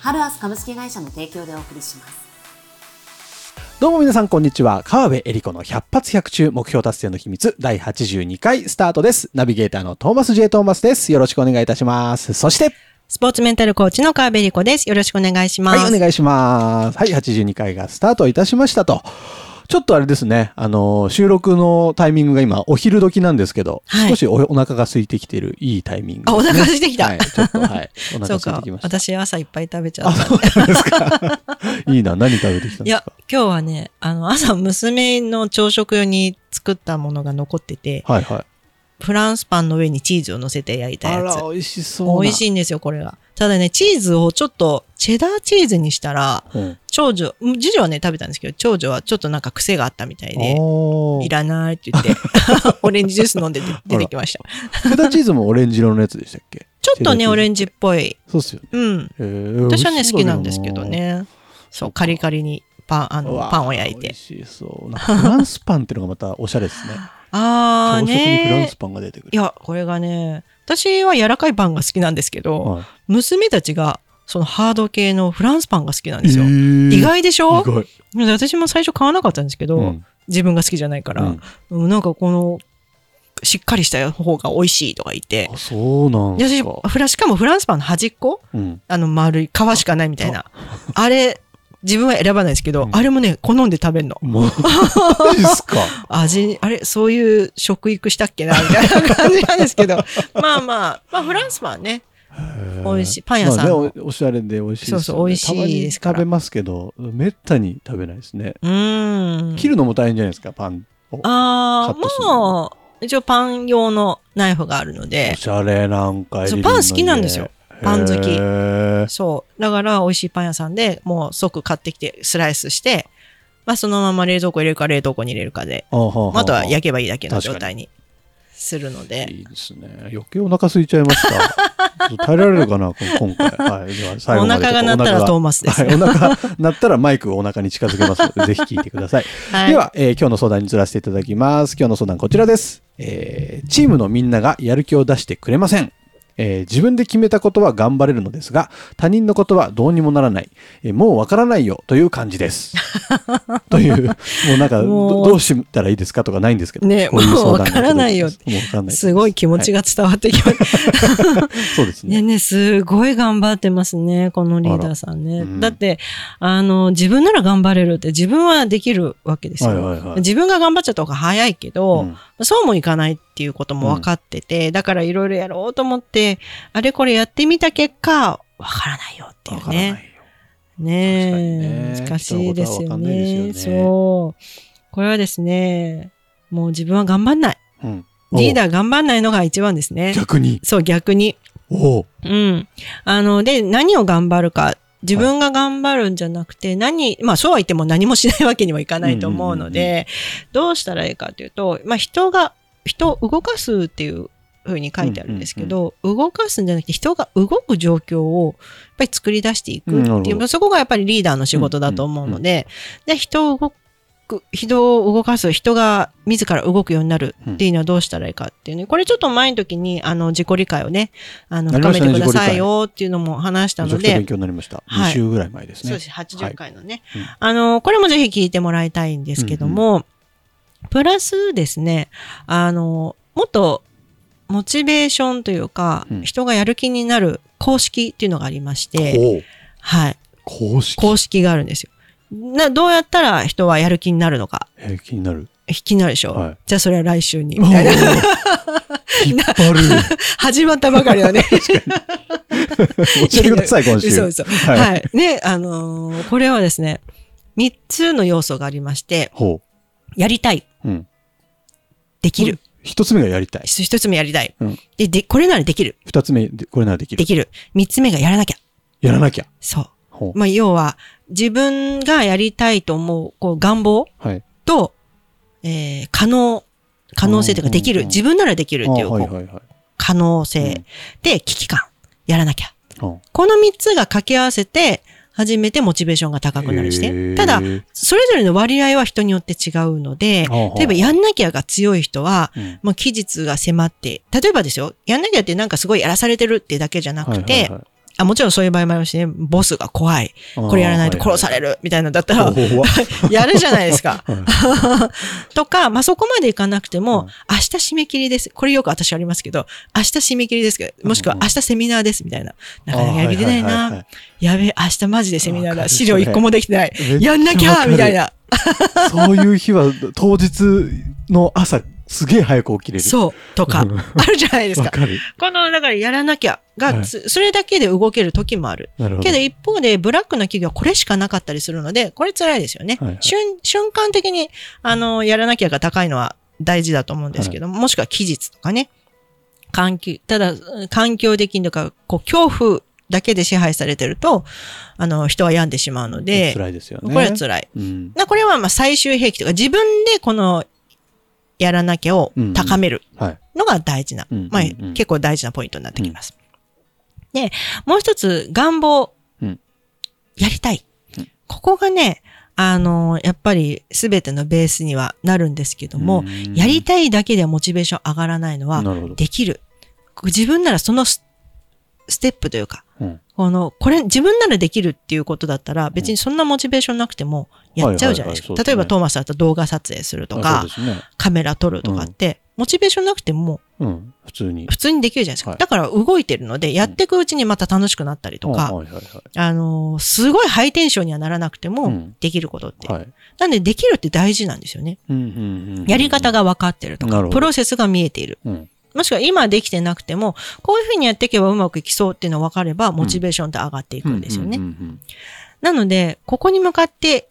ハルアス株式会社の提供でお送りしますどうも皆さんこんにちは。川辺恵理子の100発100中目標達成の秘密第82回スタートです。ナビゲーターのトーマス J. トーマスです。よろしくお願いいたします。そして、スポーツメンタルコーチの川辺理子です。よろしくお願いします。はい、お願いします。はい、82回がスタートいたしましたと。ちょっとあれですね、あの、収録のタイミングが今、お昼時なんですけど、はい少しおお腹が空いてきているいいタイミングね。あお腹空いてきたはい、ちょっと、はい。おそうか腹空いてきま。した。私朝いっぱい食べちゃあ、った。ですか。いいな、何食べてきたんいやですか、今日はね、あの、朝娘の朝食用に作ったものが残ってて、はいはい。フランスパンの上にチーズを乗せて焼いたやつ。あら、美味しそうな。美味しいんですよ、これが。ただね、チーズをちょっと、チェダーチーズにしたら、うん。長女、うん次女はね、食べたんですけど、長女はちょっとなんか癖があったみたいで、いらないって言って、オレンジジュース飲んで出出てきました。チェダーチーズもオレンジ色のやつでしたっけ？ちょっとね、オレンンジっぽい。そうっすよね。うん。私はね、好きなんですけど。ね。そう、カリカリにパン、あの、パンを焼いて。美味しそう。フランスパンっていうのがまたおしゃれですね。あー朝食にフランねスパンが出てくる。いや、これがね、私は柔らかいパンが好きなんですけど、はい娘たちが、そのハード系のフランスパンが好きなんですよ。えー意外でしょ？私も最初買わなかったんですけど、うん自分が好きじゃないから、うんうんなんかこの、しっかりした方が美味しいとか言ってあ、、そうなんしかもフランスパンの端っこうん。あの丸い皮しかないみたいな。あれ、自分は選ばないですけど、うんあれもね、好んで食べるの。マジっすか？味、あれ、そういう食育したっけなみたいな感じなんですけど。まあまあ、まあフランスパンね。美味しいパン屋さんまあねおおしゃれで美味しいです。そうそう美味しいですからたまに食べますけど、めったに食べないですね。うーん。切るのも大変じゃないですか、パンを。あカットするあ、もう、一応パン用のナイフがあるのおで、しゃれなんかそうパン好きなんですよ。パン好きそう。だから、美味しいパン屋さんでもう即買ってきて、スライスして、まあそのまま冷蔵庫入れるか冷凍庫に入れるかで、あとは焼けばいいだけの状態にするので、いいですね。余計お腹空いちゃいました。耐えられるかな、今回。はい。では最後までお腹が鳴ったらトーマスですはい。お腹鳴ったらマイクをお腹に近づけますので、ぜひ聞いてください。はいでは、えー今日の相談に移らせていただきます。今日の相談こちらです。えーチームのみんながやる気を出してくれません。えー自分で決めたことは頑張れるのですが、他人のことはどうにもならない。えーもうわからないよという感じです。という、もうなんか、どどうしたらいいですかとかないんですけど。ねもうわからないよもうわからないですすごい気持ちが伝わってきました。そうですね。ねね、すごい頑張ってますね、このリーダーさんね。だって、あの、自分なら頑張れるって自分はできるわけですよ。はいはいはい自分が頑張っちゃった方が早いけど、うんそうもいかないっていうことも分かってて、だからいろいろやろうと思って、あれこれやってみた結果、わからないよっていうね。ねえね難しいですよね。よねそう。これはですね、もう自分は頑張んない。うんリーダー頑張んないのが一番ですね。逆に。そう、逆に。おううん。あの、で、何を頑張るか。自分が頑張るんじゃなくて、何、まあそうは言っても何もしないわけにもいかないと思うので、どうしたらいいかというと、まあ人が、人を動かすっていうふうに書いてあるんですけど、動かすんじゃなくて人が動く状況をやっぱり作り出していくっていう、ど。そこがやっぱりリーダーの仕事だと思うので、で、人を動く、人を動かす、人が自ら動くようになるっていうのはどうしたらいいかっていうね。これちょっと前の時に、あの、自己理解をね、あの、深めてくださいよっていうのも話したのでめちゃくちゃ勉、強になりました。はい2週ぐらい前ですね。そうです、80回のね。うんあの、これもぜひ聞いてもらいたいんですけども、プラスですね、あの、もっと、モチベーションというか、うん人がやる気になる公式っていうのがありまして、はい。公式。公式があるんですよ。な、どうやったら人はやる気になるのか？えー気になる？気になるでしょ、はいじゃあそれは来週に、みたいな。おー引っ張る。始まったばかりだね。教えてください、今週。そうそう。ははいい。ね、あのーこれはですね、三つの要素がありまして、ほやりたい、う。うん。できる。一つ目がやりたい。一つ目やりたい。うんで、で、これならできる。二つ目、でこれならできる。できる。三つ目がやらなきゃ。やらなきゃ。そう。まあ、要は、自分がやりたいと思う、こう、願望はい。と、えー可能、可能性というか、できる、自分ならできるっていう、あはいこうはいはい。可能うん性。で、危機感。やらなきゃ。うんこの3つが掛け合わせて、初めてモチベーションが高くなるしへーね。ただ、それぞれの割合は人によって違うので例えばやんなきゃが強い人は、うんもう期日が迫って、例えばですよ、やんなきゃってなんかすごいやらされてるっていうだけじゃなくて、はいはいはいあもちろんそういう場合もあるしね、ボスが怖い。これやらないと殺されるみたいなのだったら、やるじゃないですか。は とか、まあ、そこまでいかなくても、うん明日締め切りです。これよく私ありますけど、明日締め切りですけど、もしくはうん明日セミナーですみたいな。なかなかやる気出ない。ないやべえ、明日マジでセミナーだ。資料一個もできてないやんなきゃみたいな。そういう日は当日の朝すげえ早く起きれる。そう。とかうん、あるじゃないですか。わかる。この、だからやらなきゃが、はいつそれだけで動ける時もある。なるほど。けど一方でブラックな企業はこれしかなかったりするので、これ辛いですよね。はいはい瞬瞬間的に、あの、やらなきゃが高いのは大事だと思うんですけども、もしくは期日とかね。環境、ただ、環境的にとか、こう、恐怖だけで支配されてると、あの、人は病んでしまうので、辛いですよね。これは辛い。うん。なこれはまあ最終兵器とか、自分でこの、やらなきゃを高めるはい。のが大事な、まあうんうんうん結構大事なポイントになってきます。で、もう一つ、願望。うんやりたい。うんここがね、あの、やっぱり全てのベースにはなるんですけども、うんやりたいだけではモチベーション上がらないのは。できる。自分ならそのスステップというか、うんこの、これ、自分ならできるっていうことだったら、別にそんなモチベーションなくても、やっちゃうじゃないですか。例えば、トーマスだったら動画撮影するとあか、ね。カメラ撮るとかって、モチベーションなくても、うん。普通に。普通にできるじゃないですか。はいだから動いてるので、やっていくうちにまた楽しくなったりとか、あのーすごいハイテンションにはならなくてもうん、できることって。はい。なんで、できるって大事なんですよね。うんうんうん。やり方が分かってるとか、プロセスが見えている。うん。もしくは今できてなくても、こういうふうにやっていけばうまくいきそうっていうのが分かれば、モチベーションって上がっていくんですよね。うんうんなので、ここに向かって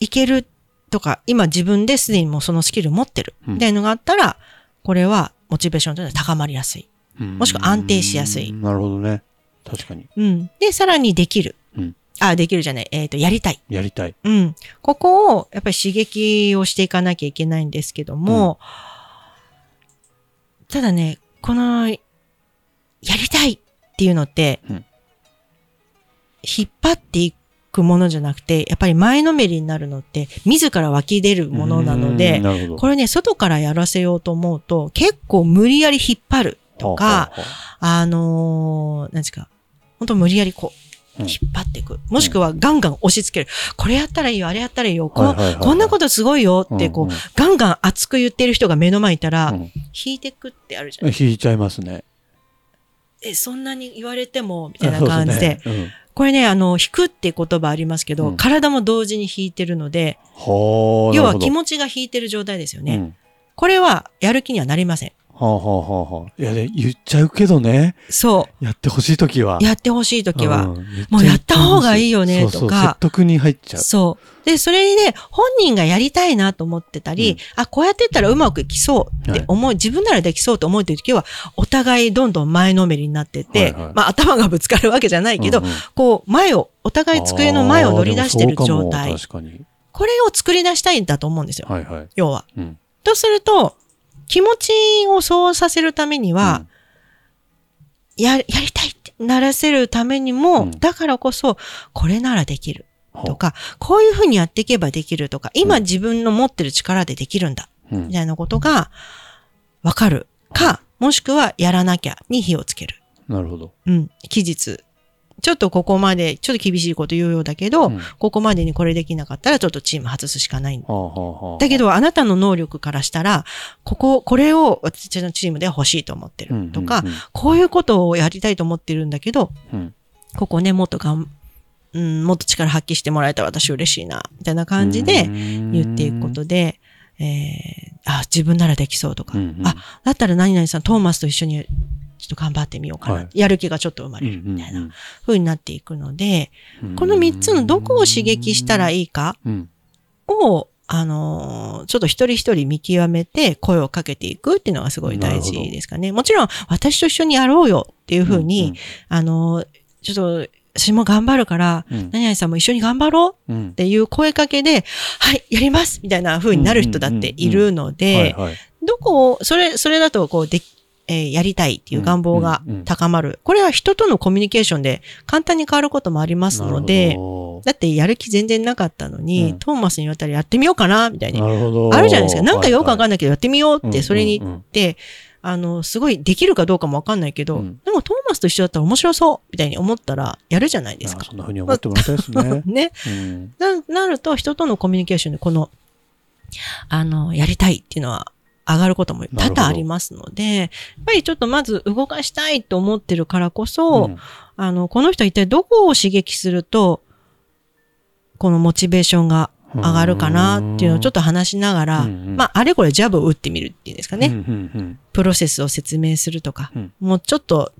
いけるとか、今自分ですでにもうそのスキル持ってる、うんみたいなのがあったら、これはモチベーションというのは高まりやすい。うんもしくは安定しやすいなるほどね。確かに。うん。で、さらにできる。うんあ、できるじゃない。えっ、と、やりたい。やりたい。うん。ここを、やっぱり刺激をしていかなきゃいけないんですけども、ただね、この、やりたいっていうのって、うん引っ張っていくものじゃなくて、やっぱり前のめりになるのって、自ら湧き出るものなのうで。これね、外からやらせようと思うと、結構無理やり引っ張るとか、はあはあはああのー、何ですか、本当無理やりこ引っ張っていく。もしくはガンガン押し付ける。これやったらいいよ、あれやったらいいよ、こ,、はいはいはいはいこんなことすごいよって、こう、うんうんガンガン熱く言ってる人が目の前にいたら、うん引いてくってあるじゃない引いちゃいますね。え、そんなに言われても、みたいな感じで。そうすね。これね、あの、引くって言葉ありますけど、うん体も同時に引いてるので。要は気ち持ちが引いてる状態ですよね。うん。これは、やる気にはなりません。はあはあはあはあ。いや、で言っちゃうけどね。そやってほしいときは。う。やってほしいときは。んもうやった方がいいよねそうそうとか説得に入っちゃう。そう。で、それで、本人がやりたいなと思ってたり、うんあ、こうやってったらうまくいきそうって思い、自分ならできそうと思ってる時は、お互いどんどん前のめりになってって、はいはいまあ頭がぶつかるわけじゃないけど、うんうんこう、前を、お互い机の前を乗り出してる状態。確かに。これを作り出したいんだと思うんですよ。はいはい。要は。うん。とすると、気持ちをそうさせるためには、や、やりたいってならせるためにも、うんだからこそ、これならできる。うん、とか、こういうふうにやっていけばできるとか、今自分の持ってる力でできるんだ、うんみたいなことがわかるか、もしくはやらなきゃに火をつける。なるほど。うん。期日。ちょっとここまで、ちょっと厳しいこと言うようだけど、うん。ここまでにこれできなかったらちょっとチーム外すしかない。はあはあはあ。だけど、あなたの能力からしたら、ここ、これを私のチームで欲しいと思ってるとか、こういうことをやりたいと思ってるんだけど、うん。ここね、もっとがん、うん、もっと力発揮してもらえたら私嬉しいな、みたいな感じで言っていくことで、えー、あ、自分ならできそうとか、あ、だったら何々さん、トーマスと一緒にちょっと頑張ってみようかな、はい。やる気がちょっと生まうんれる、みたいなうん風になっていくので、うん。この三つのどこを刺激したらいいかうん。を、あのーちょっと一人一人見極めて声をかけていくっていうのがすごい大事ですかね。もちろん、私と一緒にやろうよっていうふうに、うんあのーちょっと私も頑張るから、うん。何々さんも一緒に頑張ろううんっていう声かけで、はい、やりますみたいな風になる人だっているので。どこを、それ、それだと、こう、で、えーやりたいっていう願望がうんうんうん高まる。これは人とのコミュニケーションで簡単に変わることもありますので、だってやる気全然なかったのに、うんトーマスに言われたらやってみようかな、みたいに。あるじゃないですか。なんかよくわかんないけどやってみようって、それにうんうんうんで、あの、すごいできるかどうかもわかんないけど、うんでもトーマスと一緒だったら面白そうみたいに思ったらやるじゃないですか。そんな風に思ってもらいたいですね。ね。うんな、なると人とのコミュニケーションでこの、あの、やりたいっていうのは上がることも多々ありますので、やっぱりちょっとまず動かしたいと思ってるからこそ、うん。あの、この人は一体どこを刺激すると、このモチベーションが上がるかなっていうのをちょっと話しながら、うんうん。まあ、あれこれジャブを打ってみるっていうんですかね。うんうんプロセスを説明するとか、うん。もうちょっと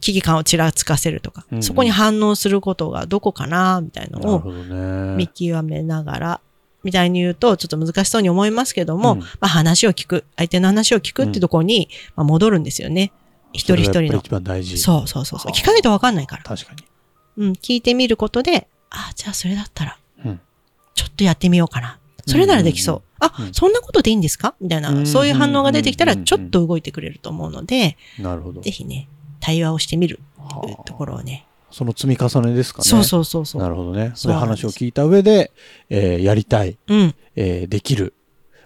危機感をちらつかせるとか、うんうん。そこに反応することがどこかな、みたいのをなるほどね。見極めながら、みたいに言うと、ちょっと難しそうに思いますけども、うんまあ話を聞く、相手の話を聞くってところに、まあ、戻るんですよね。一人一人の。一番大事。そうそうそうそう。はあ聞かないとわかんないから。確かに。うん、聞いてみることで、あ、じゃあそれだったら、うんちょっとやってみようかな。それならできそう。あ、うんそんなことでいいんですか？みたいな、うんそういう反応が出てきたら、うんちょっと動いてくれると思うので、なるほど。ぜひね、対話をしてみるはあところをね。その積み重ねですかね。そうそうそうそう。なるほどね。でそ話を聞いた上で、えーやりたい、うん。えーできる、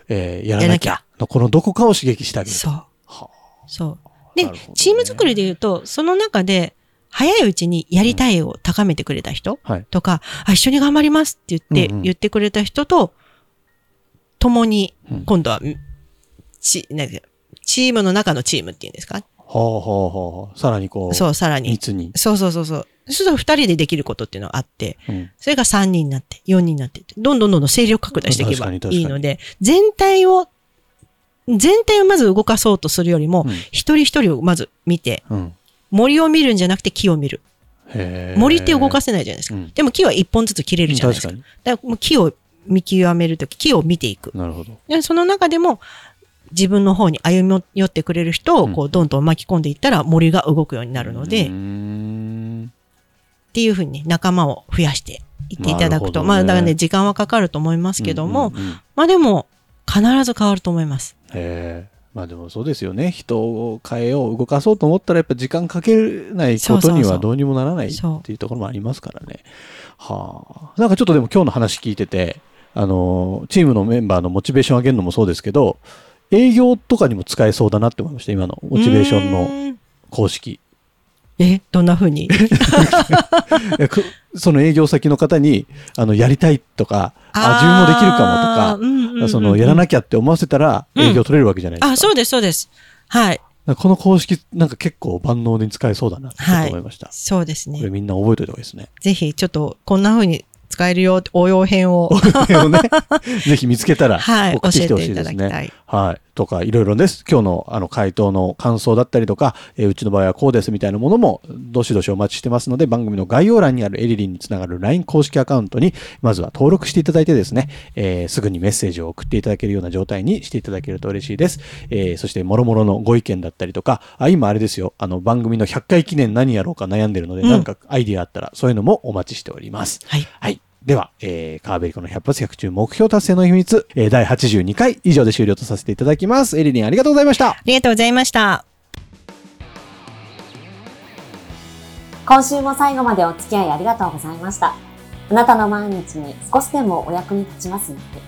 えーやらなきゃのこのどこかを刺激してあげる。そう。はそう。で、ねチーム作りで言うと、その中で、早いうちにやりたいを高めてくれた人あはい。とか、あ、一緒に頑張りますって言って、うんうん言ってくれた人と、共にうん、今度は、ち、なんていうかチームの中のチームっていうんですかはあはあはあ。さらにこう、そう、さらに。密に。そうそうそうそう。そうすると二人でできることっていうのがあって、うんそれが三人になって、四人になってどんどんどんどん勢力拡大していけばいいので、全体を、全体をまず動かそうとするよりも、うん一人一人をまず見て、うん。森を見るんじゃなくて木を見る。森って動かせないじゃないですか。うんでも木は一本ずつ切れるじゃないですか。確かだから木を見極めるとき、木を見ていく。に。なるほど。でその中でも、自分の方に歩み寄ってくれる人をこうどんどん巻き込んでいったら森が動くようになるので、っていうふうにね、仲間を増やしていっていただくと。ねまあ、だからね、時間はかかると思いますけども、まあでも、必ず変わると思います。へえ。まあでもそうですよね。人を変えよう、動かそうと思ったらやっぱ時間かけないことにはどうにもならないっていうところもありますからね。はあ。なんかちょっとでも今日の話聞いてて、あの、チームのメンバーのモチベーション上げるのもそうですけど、営業とかにも使えそうだなって思いました。今のモチベーションの公式。え、どんなふうに その営業先の方に、あの、やりたいとか、あ、自分もできるかもとか、その、やらなきゃって思わせたらうん営業取れるわけじゃないですか。あ、そうです、そうです。はい。この公式、なんか結構万能に使えそうだなと思いました。そうですこれね。みんな覚えておいた方がいいですね。ぜひ、ちょっと、こんなふうに使えるよ、応用編を、これをね、ぜひ見つけたら送ってきてほしいですね。はい。とか、いろいろです。今日のあの回答の感想だったりとか、えーうちの場合はこうですみたいなものも、どしどしお待ちしてますので、番組の概要欄にあるエリリンにつながる LINE 公式アカウントに、まずは登録していただいてですね、えーすぐにメッセージを送っていただけるような状態にしていただけると嬉しいです。えーそして、もろもろのご意見だったりとか、あ、今あれですよ、あの、番組の100回記念何やろうか悩んでるので、うんなんかアイディアあったら、そういうのもお待ちしております。はい。はい。では、えー、カーベリコの100発100中目標達成の秘密、えー、第82回以上で終了とさせていただきます。エリリンありがとうございました。ありがとうございました。今週も最後までお付き合いありがとうございました。あなたの毎日に少しでもお役に立ちますように。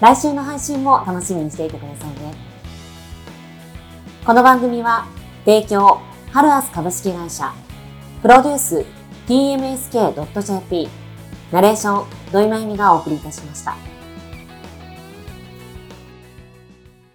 来週の配信も楽しみにしていてくださいね。この番組は、提供、ハルアス株式会社、プロデュース、tmsk.jp、ナレーション、土井まゆみがお送りいたしました。